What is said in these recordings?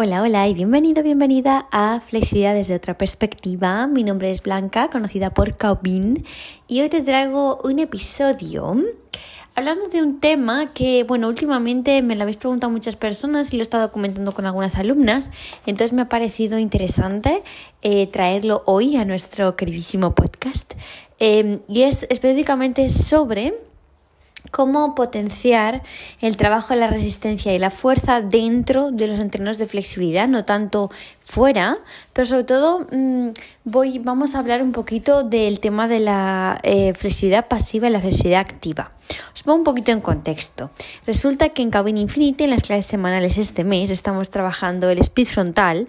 Hola, hola y bienvenido, bienvenida a Flexibilidad desde otra perspectiva. Mi nombre es Blanca, conocida por Caubin, y hoy te traigo un episodio hablando de un tema que, bueno, últimamente me lo habéis preguntado muchas personas y lo he estado comentando con algunas alumnas, entonces me ha parecido interesante eh, traerlo hoy a nuestro queridísimo podcast. Eh, y es específicamente sobre cómo potenciar el trabajo de la resistencia y la fuerza dentro de los entrenos de flexibilidad, no tanto fuera, pero sobre todo mm, voy, vamos a hablar un poquito del tema de la eh, flexibilidad pasiva y la flexibilidad activa. Os pongo un poquito en contexto. Resulta que en Cabin Infinity, en las clases semanales este mes, estamos trabajando el speed frontal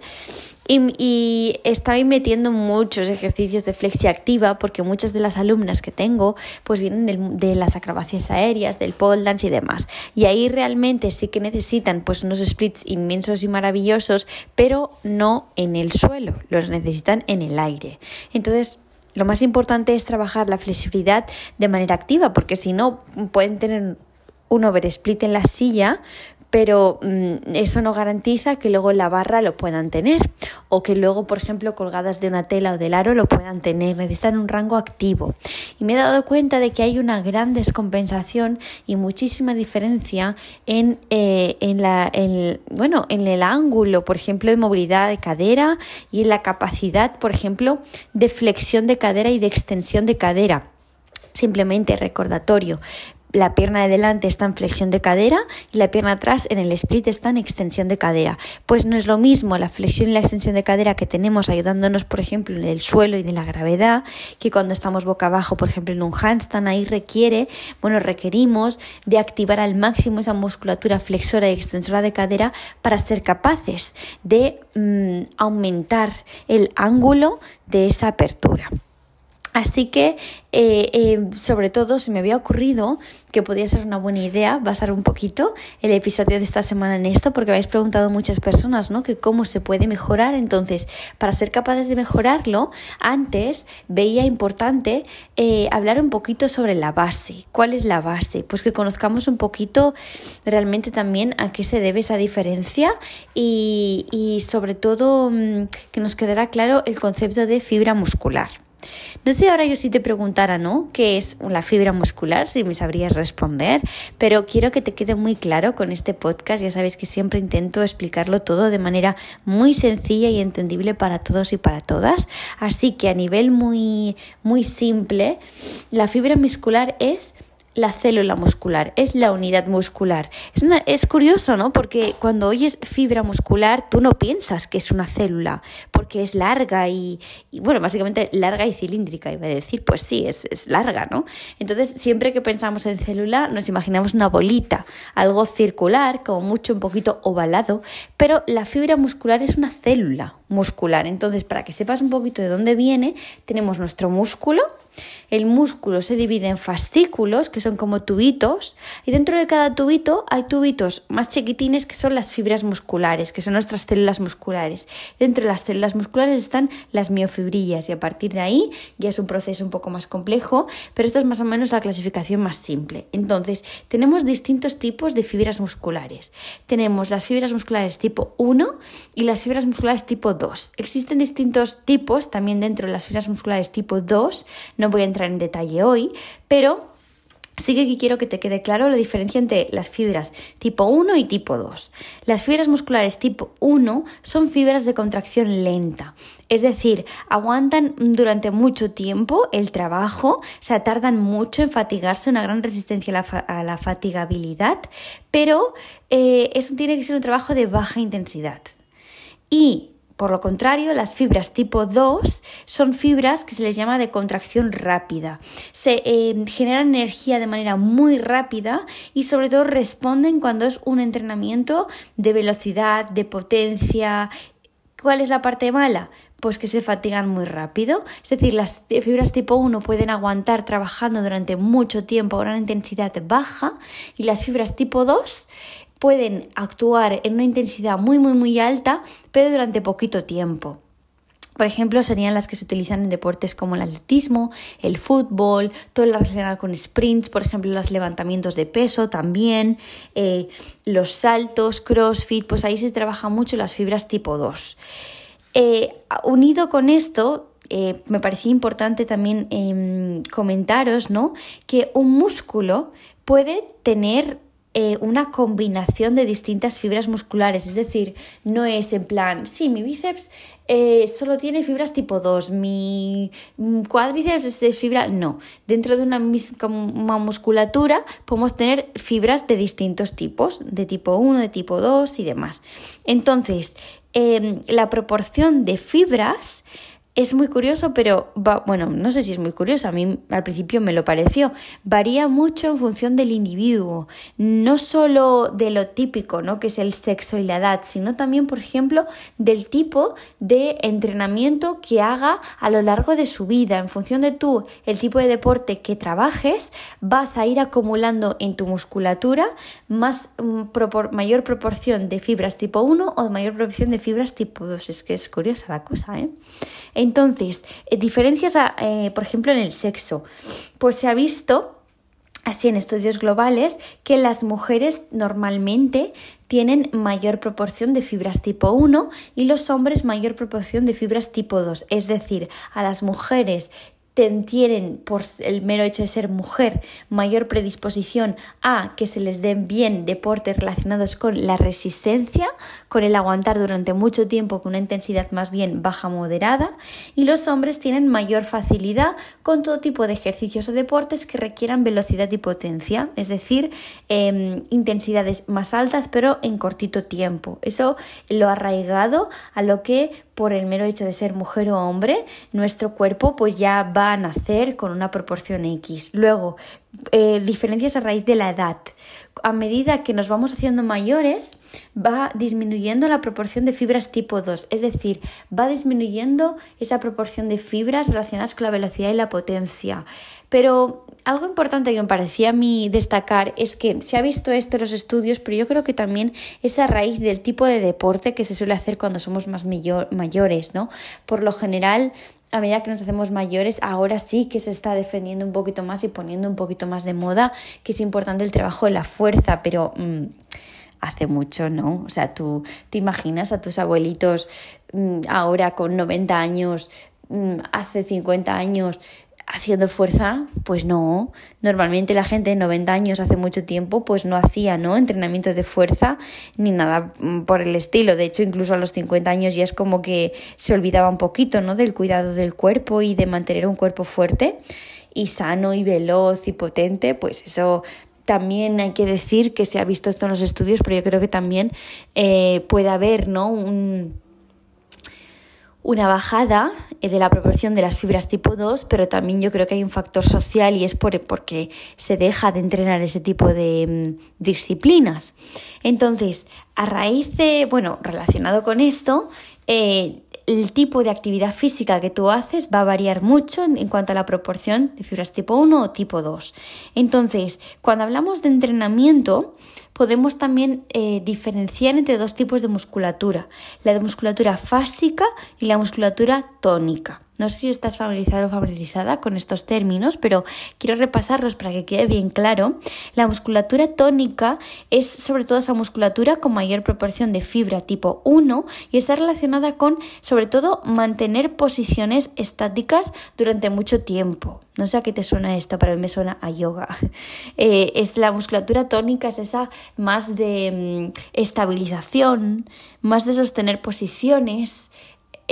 y, estoy metiendo muchos ejercicios de flexi activa porque muchas de las alumnas que tengo pues vienen de las acrobacias aéreas, del pole dance y demás. Y ahí realmente sí que necesitan pues unos splits inmensos y maravillosos, pero no en el suelo, los necesitan en el aire. Entonces, lo más importante es trabajar la flexibilidad de manera activa, porque si no pueden tener un oversplit en la silla, pero mm, eso no garantiza que luego la barra lo puedan tener o que luego, por ejemplo, colgadas de una tela o del aro lo puedan tener. Necesitan un rango activo. Y me he dado cuenta de que hay una gran descompensación y muchísima diferencia en, eh, en, la, bueno, en el ángulo, por ejemplo, de movilidad de cadera y en la capacidad, por ejemplo, de flexión de cadera y de extensión de cadera. Simplemente recordatorio, la pierna de delante está en flexión de cadera y la pierna atrás en el split está en extensión de cadera. Pues no es lo mismo la flexión y la extensión de cadera que tenemos ayudándonos, por ejemplo, en el suelo y de la gravedad, que cuando estamos boca abajo, por ejemplo, en un handstand, ahí requiere, bueno, requerimos de activar al máximo esa musculatura flexora y extensora de cadera para ser capaces de mm, aumentar el ángulo de esa apertura. Así que, eh, eh, sobre todo, se me había ocurrido que podría ser una buena idea basar un poquito el episodio de esta semana en esto, porque habéis preguntado muchas personas, ¿no? Que cómo se puede mejorar. Entonces, para ser capaces de mejorarlo, antes veía importante eh, hablar un poquito sobre la base. ¿Cuál es la base? Pues que conozcamos un poquito realmente también a qué se debe esa diferencia y, y sobre todo mm, que nos quedará claro el concepto de fibra muscular. No sé ahora yo si te preguntara, ¿no? ¿Qué es la fibra muscular? Si me sabrías responder, pero quiero que te quede muy claro con este podcast. Ya sabes que siempre intento explicarlo todo de manera muy sencilla y entendible para todos y para todas. Así que a nivel muy, muy simple, la fibra muscular es la célula muscular, es la unidad muscular. Es, es curioso, ¿no? Porque cuando oyes fibra muscular, tú no piensas que es una célula, porque es larga y, bueno, básicamente larga y cilíndrica, iba a decir, pues sí, es, es larga, ¿no? Entonces, siempre que pensamos en célula, nos imaginamos una bolita, algo circular, como mucho un poquito ovalado, pero la fibra muscular es una célula muscular. Entonces, para que sepas un poquito de dónde viene, tenemos nuestro músculo, el músculo se divide en fascículos, que son como tubitos, y dentro de cada tubito hay tubitos más chiquitines que son las fibras musculares, que son nuestras células musculares. Dentro de las células musculares están las miofibrillas y a partir de ahí ya es un proceso un poco más complejo, pero esta es más o menos la clasificación más simple. Entonces, tenemos distintos tipos de fibras musculares. Tenemos las fibras musculares tipo 1 y las fibras musculares tipo 2. Existen distintos tipos también dentro de las fibras musculares tipo 2, no voy a entrar en detalle hoy, pero Sí que quiero que te quede claro la diferencia entre las fibras tipo 1 y tipo 2. Las fibras musculares tipo 1 son fibras de contracción lenta, es decir, aguantan durante mucho tiempo el trabajo, o sea, tardan mucho en fatigarse, una gran resistencia a la, fatigabilidad, pero eh, eso tiene que ser un trabajo de baja intensidad. Y por lo contrario, las fibras tipo 2 son fibras que se les llama de contracción rápida. Se eh, generan energía de manera muy rápida y sobre todo responden cuando es un entrenamiento de velocidad, de potencia. ¿Cuál es la parte mala? Pues que se fatigan muy rápido. Es decir, las fibras tipo 1 pueden aguantar trabajando durante mucho tiempo a una intensidad baja y las fibras tipo 2 pueden actuar en una intensidad muy, muy, muy alta, pero durante poquito tiempo. Por ejemplo, serían las que se utilizan en deportes como el atletismo, el fútbol, todo lo relacionado con sprints, por ejemplo, los levantamientos de peso también, eh, los saltos, crossfit, pues ahí se trabaja mucho las fibras tipo 2. Eh, unido con esto, eh, me parecía importante también em, comentaros ¿no? que un músculo puede tener eh, una combinación de distintas fibras musculares, es decir, no es en plan, sí, mi bíceps eh, solo tiene fibras tipo 2, mi cuádriceps es de fibra, no, dentro de una misma musculatura podemos tener fibras de distintos tipos, de tipo 1, de tipo 2 y demás. Entonces, em, la proporción de fibras es muy curioso, pero bueno, no sé si es muy curioso, a mí al principio me lo pareció. Varía mucho en función del individuo, no solo de lo típico, ¿no? que es el sexo y la edad, sino también, por ejemplo, del tipo de entrenamiento que haga a lo largo de su vida. En función de tú, el tipo de deporte que trabajes, vas a ir acumulando en tu musculatura más mm, mayor proporción de fibras tipo 1 o mayor proporción de fibras tipo 2. Es que es curiosa la cosa, ¿eh? Entonces, eh, diferencias, eh, por ejemplo, en el sexo. Pues se ha visto así en estudios globales que las mujeres normalmente tienen mayor proporción de fibras tipo 1 y los hombres mayor proporción de fibras tipo 2. Es decir, a las mujeres tienen, por el mero hecho de ser mujer, mayor predisposición a que se les den bien deportes relacionados con la resistencia, con el aguantar durante mucho tiempo con una intensidad más bien baja moderada, y los hombres tienen mayor facilidad con todo tipo de ejercicios o deportes que requieran velocidad y potencia, es decir, em, intensidades más altas pero en cortito tiempo. Eso lo ha arraigado a lo que por el mero hecho de ser mujer o hombre, nuestro cuerpo pues ya va a nacer con una proporción X. Luego, eh, diferencias a raíz de la edad. A medida que nos vamos haciendo mayores, va disminuyendo la proporción de fibras tipo 2, es decir, va disminuyendo esa proporción de fibras relacionadas con la velocidad y la potencia. Pero algo importante que me parecía a mí destacar es que se ha visto esto en los estudios, pero yo creo que también es a raíz del tipo de deporte que se suele hacer cuando somos más mayores, ¿no? Por lo general, a medida que nos hacemos mayores, ahora sí que se está defendiendo un poquito más y poniendo un poquito más de moda que es importante el trabajo de la fuerza, pero mm, hace mucho, ¿no? O sea, tú te imaginas a tus abuelitos mm, ahora con 90 años, mm, hace 50 años, haciendo fuerza, pues no. Normalmente la gente de 90 años hace mucho tiempo pues no hacía, ¿no? Entrenamiento de fuerza ni nada mm, por el estilo. De hecho, incluso a los 50 años ya es como que se olvidaba un poquito, ¿no? Del cuidado del cuerpo y de mantener un cuerpo fuerte y sano y veloz y potente, pues eso también hay que decir que se ha visto esto en los estudios, pero yo creo que también eh, puede haber, ¿no? Un una bajada eh, de la proporción de las fibras tipo 2, pero también yo creo que hay un factor social y es por, porque se deja de entrenar ese tipo de mm, disciplinas. Entonces, a raíz de, bueno, relacionado con esto, eh, el tipo de actividad física que tú haces va a variar mucho en, cuanto a la proporción de fibras tipo 1 o tipo 2. Entonces, cuando hablamos de entrenamiento, podemos también eh, diferenciar entre dos tipos de musculatura, la de musculatura fásica y la musculatura tónica. No sé si estás familiarizado o familiarizada con estos términos, pero quiero repasarlos para que quede bien claro. La musculatura tónica es sobre todo esa musculatura con mayor proporción de fibra tipo 1 y está relacionada con, sobre todo, mantener posiciones estáticas durante mucho tiempo. No sé a qué te suena esto, pero mí me suena a yoga. Eh, es la musculatura tónica, es esa más de mm, estabilización, más de sostener posiciones,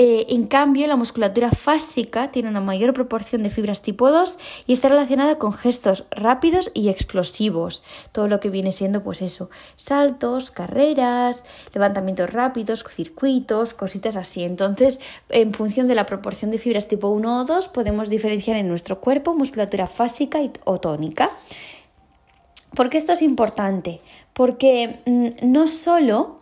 eh, en cambio, la musculatura fásica tiene una mayor proporción de fibras tipo 2 y está relacionada con gestos rápidos y explosivos. Todo lo que viene siendo, pues eso, saltos, carreras, levantamientos rápidos, circuitos, cositas así. Entonces, en función de la proporción de fibras tipo 1 o 2, podemos diferenciar en nuestro cuerpo musculatura fásica o tónica. ¿Por qué esto es importante? Porque mm, no solo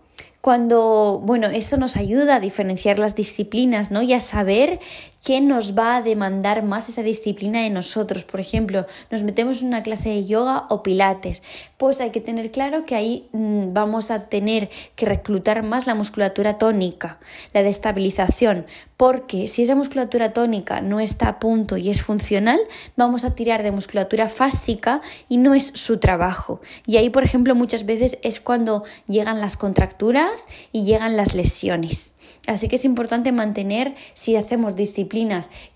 cuando, bueno, eso nos ayuda a diferenciar las disciplinas, ¿no? Y a saber qué nos va a demandar más esa disciplina de nosotros. Por ejemplo, nos metemos en una clase de yoga o pilates, pues hay que tener claro que ahí mm, vamos a tener que reclutar más la musculatura tónica, la de estabilización, porque si esa musculatura tónica no está a punto y es funcional, vamos a tirar de musculatura fásica y no es su trabajo. Y ahí, por ejemplo, muchas veces es cuando llegan las contracturas y llegan las lesiones. Así que es importante mantener, si hacemos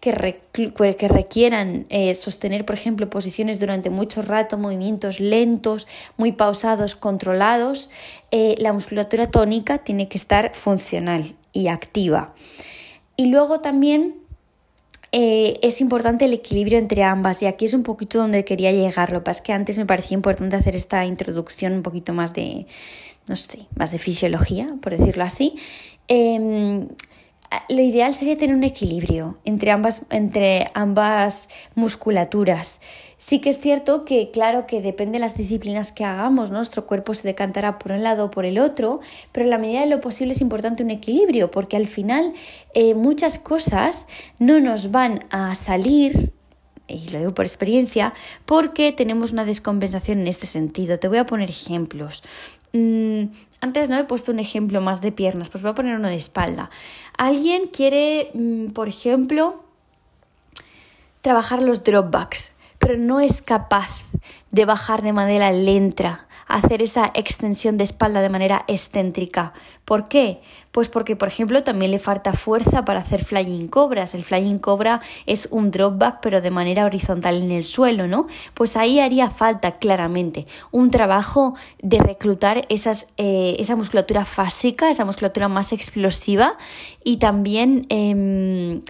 que, requieran eh, sostener, por ejemplo, posiciones durante mucho rato, movimientos lentos, muy pausados, controlados, eh, la musculatura tónica tiene que estar funcional y activa. Y luego también eh, es importante el equilibrio entre ambas y aquí es un poquito donde quería llegar. Lo que pasa es que antes me parecía importante hacer esta introducción un poquito más de, no sé, más de fisiología, por decirlo así. Em, lo ideal sería tener un equilibrio entre ambas, entre ambas musculaturas. Sí que es cierto que, claro, que depende de las disciplinas que hagamos, nuestro cuerpo se decantará por un lado o por el otro, pero en la medida de lo posible es importante un equilibrio, porque al final eh, muchas cosas no nos van a salir y lo digo por experiencia, porque tenemos una descompensación en este sentido. Te voy a poner ejemplos. Mm, antes no he puesto un ejemplo más de piernas, pues voy a poner uno de espalda. Alguien quiere, mm, por ejemplo, trabajar los dropbacks, pero no es capaz de bajar de manera lenta hacer esa extensión de espalda de manera excéntrica. ¿Por qué? Pues porque, por ejemplo, también le falta fuerza para hacer flying cobras. El flying cobra es un drop back, pero de manera horizontal en el suelo, ¿no? Pues ahí haría falta claramente un trabajo de reclutar eh, esa musculatura fásica, esa musculatura más explosiva y también. Em,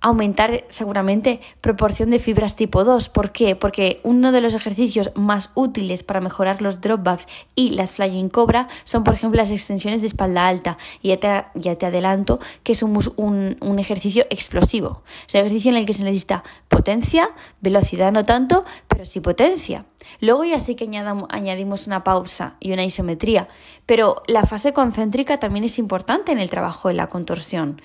aumentar seguramente proporción de fibras tipo 2. ¿Por qué? Porque uno de los ejercicios más útiles para mejorar los dropbacks y las flying cobra son, por ejemplo, las extensiones de espalda alta. Y ya te, ya te adelanto que es un, un, ejercicio explosivo. Es un ejercicio en el que se necesita potencia, velocidad no tanto, pero sí potencia. Luego ya sí que añadimos una pausa y una isometría, pero la fase concéntrica también es importante en el trabajo de la contorsión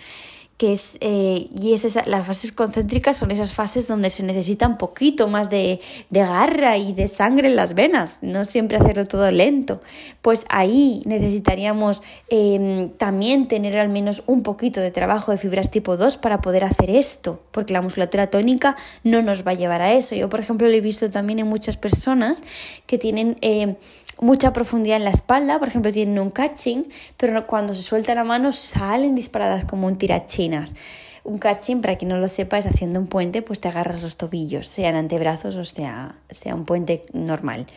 que es, eh, y es las fases concéntricas son esas fases donde se necesita un poquito más de, garra y de sangre en las venas, no siempre hacerlo todo lento. Pues ahí necesitaríamos em, también tener al menos un poquito de trabajo de fibras tipo 2 para poder hacer esto, porque la musculatura tónica no nos va a llevar a eso. Yo, por ejemplo, lo he visto también en muchas personas que tienen em, mucha profundidad en la espalda, por ejemplo, tienen un catching, pero cuando se suelta la mano salen disparadas como un tirachinas. Un catching, para quien no lo sepa, es haciendo un puente, pues te agarras los tobillos, sean antebrazos o sea, sea un puente normal.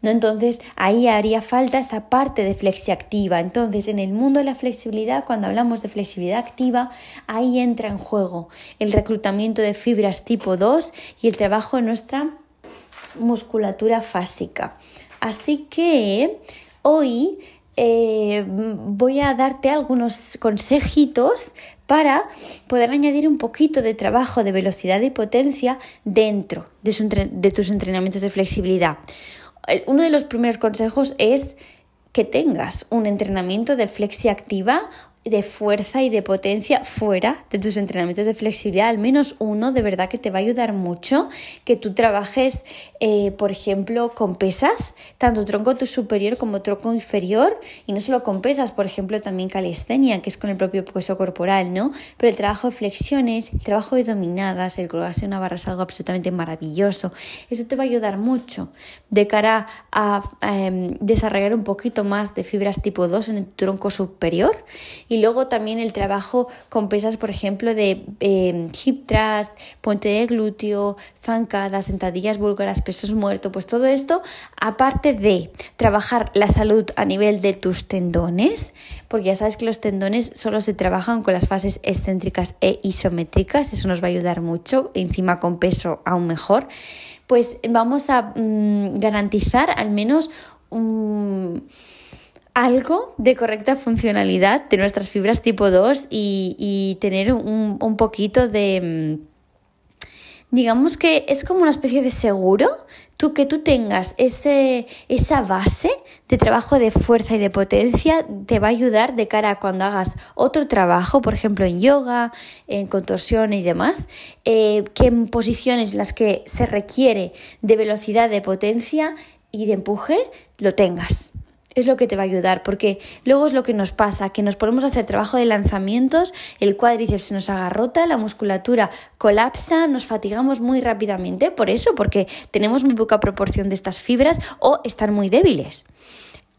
¿No? Entonces, ahí haría falta esa parte de flexi activa. Entonces, en el mundo de la flexibilidad, cuando hablamos de flexibilidad activa, ahí entra en juego el reclutamiento de fibras tipo 2 y el trabajo de nuestra musculatura fásica. Así que hoy eh, voy a darte algunos consejitos para poder añadir un poquito de trabajo de velocidad y potencia dentro de, de tus entrenamientos de flexibilidad. Uno de los primeros consejos es que tengas un entrenamiento de flexi activa de fuerza y de potencia fuera de tus entrenamientos de flexibilidad, al menos uno de verdad que te va a ayudar mucho, que tú trabajes, eh, por ejemplo, con pesas, tanto tronco superior como tronco inferior, y no solo con pesas, por ejemplo, también calistenia, que es con el propio peso corporal, ¿no? Pero el trabajo de flexiones, el trabajo de dominadas, el colgarse una barra es algo absolutamente maravilloso. Eso te va a ayudar mucho de cara a, em, desarrollar un poquito más de fibras tipo 2 en el tronco superior luego también el trabajo con pesas, por ejemplo, de em, hip thrust, puente de glúteo, zancadas, sentadillas búlgaras, pesos muertos, pues todo esto, aparte de trabajar la salud a nivel de tus tendones, porque ya sabes que los tendones solo se trabajan con las fases excéntricas e isométricas, eso nos va a ayudar mucho, encima con peso aún mejor, pues vamos a mm, garantizar al menos un algo de correcta funcionalidad de nuestras fibras tipo 2 y, tener un, poquito de... Mm, digamos que es como una especie de seguro, tú que tú tengas ese, esa base de trabajo de fuerza y de potencia te va a ayudar de cara a cuando hagas otro trabajo, por ejemplo en yoga, en contorsión y demás, eh, que en posiciones en las que se requiere de velocidad, de potencia y de empuje, lo tengas. Es lo que te va a ayudar, porque luego es lo que nos pasa, que nos ponemos a hacer trabajo de lanzamientos, el cuádriceps se nos agarrota, la musculatura colapsa, nos fatigamos muy rápidamente, por eso, porque tenemos muy poca proporción de estas fibras o están muy débiles.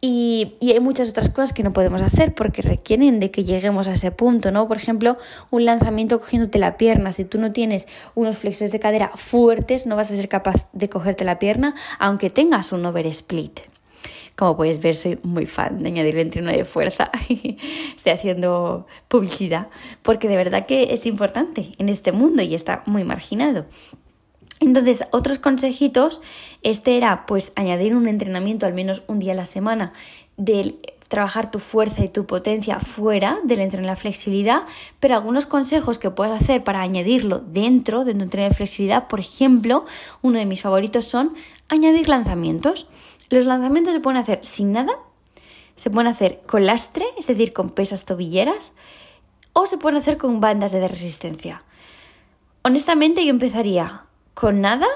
Y, hay muchas otras cosas que no podemos hacer porque requieren de que lleguemos a ese punto, ¿no? Por ejemplo, un lanzamiento cogiéndote la pierna. Si tú no tienes unos flexores de cadera fuertes, no vas a ser capaz de cogerte la pierna, aunque tengas un over split. Como puedes ver, soy muy fan de añadir el entreno de fuerza. Estoy haciendo publicidad porque de verdad que es importante en este mundo y está muy marginado. Entonces, otros consejitos, este era pues añadir un entrenamiento al menos un día a la semana de trabajar tu fuerza y tu potencia fuera del entrenamiento de flexibilidad, pero algunos consejos que puedes hacer para añadirlo dentro de tu entrenamiento de flexibilidad, por ejemplo, uno de mis favoritos son añadir lanzamientos. Los lanzamientos se pueden hacer sin nada, se pueden hacer con lastre, es decir, con pesas tobilleras, o se pueden hacer con bandas de resistencia. Honestamente, yo empezaría con nada,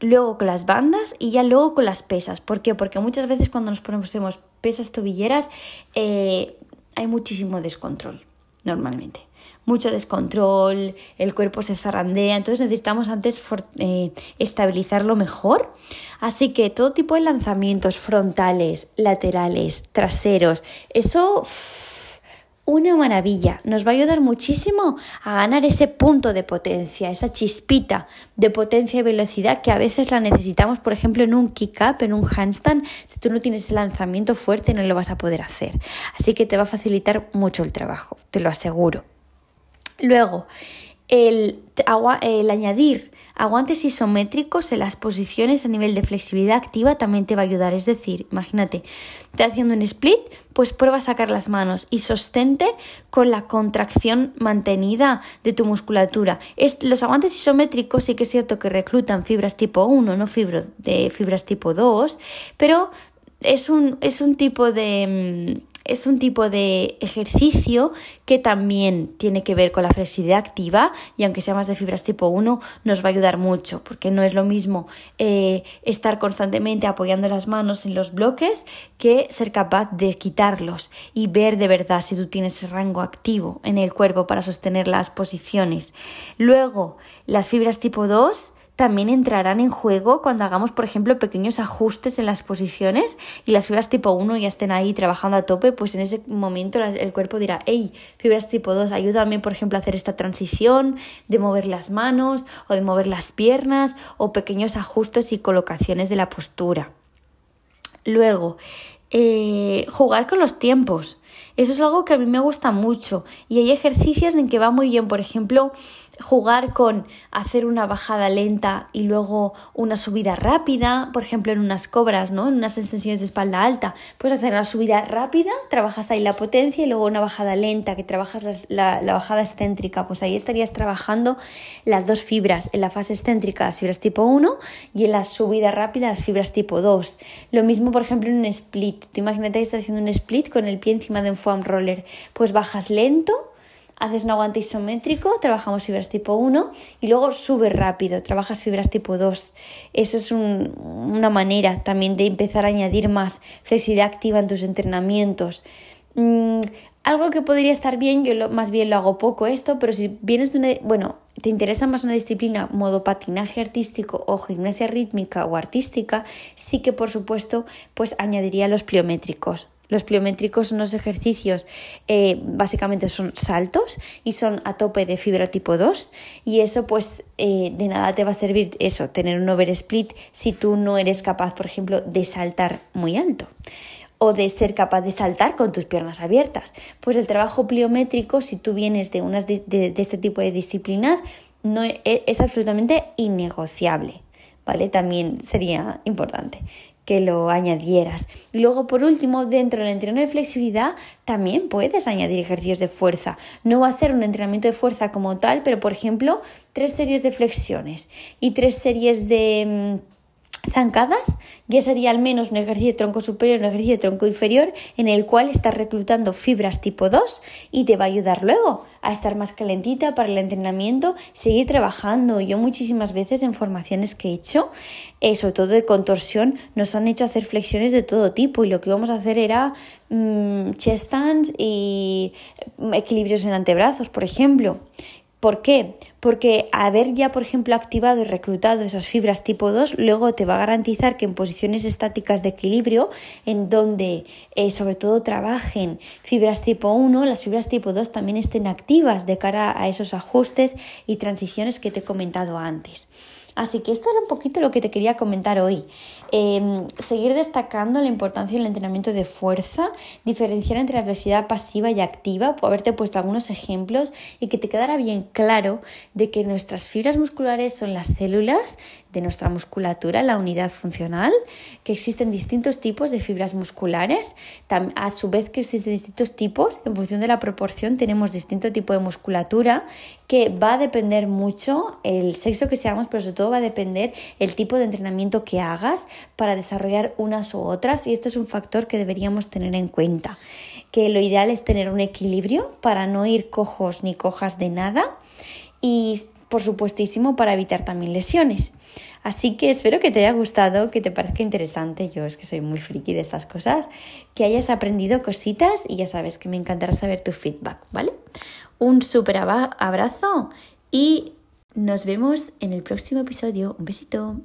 luego con las bandas y ya luego con las pesas. ¿Por qué? Porque muchas veces cuando nos ponemos pesas tobilleras eh, hay muchísimo descontrol, normalmente. Mucho descontrol, el cuerpo se zarandea, entonces necesitamos antes eh, estabilizarlo mejor. Así que todo tipo de lanzamientos frontales, laterales, traseros, eso una maravilla. Nos va a ayudar muchísimo a ganar ese punto de potencia, esa chispita de potencia y velocidad que a veces la necesitamos, por ejemplo, en un kick-up, en un handstand. Si tú no tienes ese lanzamiento fuerte, no lo vas a poder hacer. Así que te va a facilitar mucho el trabajo, te lo aseguro. Luego, el, el añadir aguantes isométricos en las posiciones a nivel de flexibilidad activa también te va a ayudar. Es decir, imagínate, te haciendo un split, pues prueba a sacar las manos y sostente con la contracción mantenida de tu musculatura. los aguantes isométricos sí que es cierto que reclutan fibras tipo 1, no fibro, de fibras tipo 2, pero es un, es un tipo de mm, es un tipo de ejercicio que también tiene que ver con la flexibilidad activa y aunque sea más de fibras tipo 1 nos va a ayudar mucho porque no es lo mismo eh, estar constantemente apoyando las manos en los bloques que ser capaz de quitarlos y ver de verdad si tú tienes rango activo en el cuerpo para sostener las posiciones. Luego, las fibras tipo 2 también entrarán en juego cuando hagamos, por ejemplo, pequeños ajustes en las posiciones y las fibras tipo 1 ya estén ahí trabajando a tope, pues en ese momento el cuerpo dirá, hey, fibras tipo 2, ayúdame, por ejemplo, a hacer esta transición de mover las manos o de mover las piernas o pequeños ajustes y colocaciones de la postura. Luego, eh, jugar con los tiempos. Eso es algo que a mí me gusta mucho y hay ejercicios en que va muy bien, por ejemplo, jugar con hacer una bajada lenta y luego una subida rápida, por ejemplo en unas cobras, ¿no? En unas extensiones de espalda alta, puedes hacer una subida rápida, trabajas ahí la potencia y luego una bajada lenta, que trabajas la, la, bajada excéntrica, pues ahí estarías trabajando las dos fibras, en la fase excéntrica las fibras tipo 1 y en la subida rápida las fibras tipo 2. Lo mismo, por ejemplo, en un split, tú imagínate que estás haciendo un split con el pie encima de un foam roller, pues bajas lento, haces un aguante isométrico, trabajamos fibras tipo 1 y luego subes rápido, trabajas fibras tipo 2. Eso es una manera también de empezar a añadir más flexibilidad activa en tus entrenamientos. Mm, algo que podría estar bien, yo más bien lo hago poco esto, pero si vienes de una, bueno, te interesa más una disciplina modo patinaje artístico o gimnasia rítmica o artística, sí que por supuesto pues añadiría los pliométricos. Los pliométricos son unos ejercicios, eh, básicamente son saltos y son a tope de fibra tipo 2 y eso pues eh, de nada te va a servir eso, tener un over split si tú no eres capaz, por ejemplo, de saltar muy alto o de ser capaz de saltar con tus piernas abiertas. Pues el trabajo pliométrico, si tú vienes de, unas de, este tipo de disciplinas, no es, es absolutamente innegociable. ¿Vale? También sería importante que lo añadieras. Y luego, por último, dentro del entrenamiento de flexibilidad también puedes añadir ejercicios de fuerza. No va a ser un entrenamiento de fuerza como tal, pero por ejemplo, tres series de flexiones y tres series de mm, zancadas, ya sería al menos un ejercicio de tronco superior, un ejercicio de tronco inferior, en el cual estás reclutando fibras tipo 2 y te va a ayudar luego a estar más calentita para el entrenamiento, seguir trabajando. Yo muchísimas veces en formaciones que he hecho, eh, sobre todo de contorsión, nos han hecho hacer flexiones de todo tipo y lo que íbamos a hacer era mmm, chest stands y equilibrios en antebrazos, por ejemplo. ¿Por qué? Porque haber ya, por ejemplo, activado y reclutado esas fibras tipo 2, luego te va a garantizar que en posiciones estáticas de equilibrio, en donde eh, sobre todo trabajen fibras tipo 1, las fibras tipo 2 también estén activas de cara a esos ajustes y transiciones que te he comentado antes. Así que esto era un poquito lo que te quería comentar hoy. Em, seguir destacando la importancia del entrenamiento de fuerza, diferenciar entre la velocidad pasiva y activa, por haberte puesto algunos ejemplos y que te quedara bien claro de que nuestras fibras musculares son las células de nuestra musculatura, la unidad funcional, que existen distintos tipos de fibras musculares, a su vez que existen distintos tipos, en función de la proporción tenemos distinto tipo de musculatura que va a depender mucho el sexo que seamos, pero sobre todo va a depender el tipo de entrenamiento que hagas para desarrollar unas u otras y esto es un factor que deberíamos tener en cuenta, que lo ideal es tener un equilibrio para no ir cojos ni cojas de nada y por supuestísimo para evitar también lesiones. Así que espero que te haya gustado, que te parezca interesante, yo es que soy muy friki de estas cosas, que hayas aprendido cositas y ya sabes que me encantará saber tu feedback, ¿vale? Un súper abrazo y nos vemos en el próximo episodio. Un besito.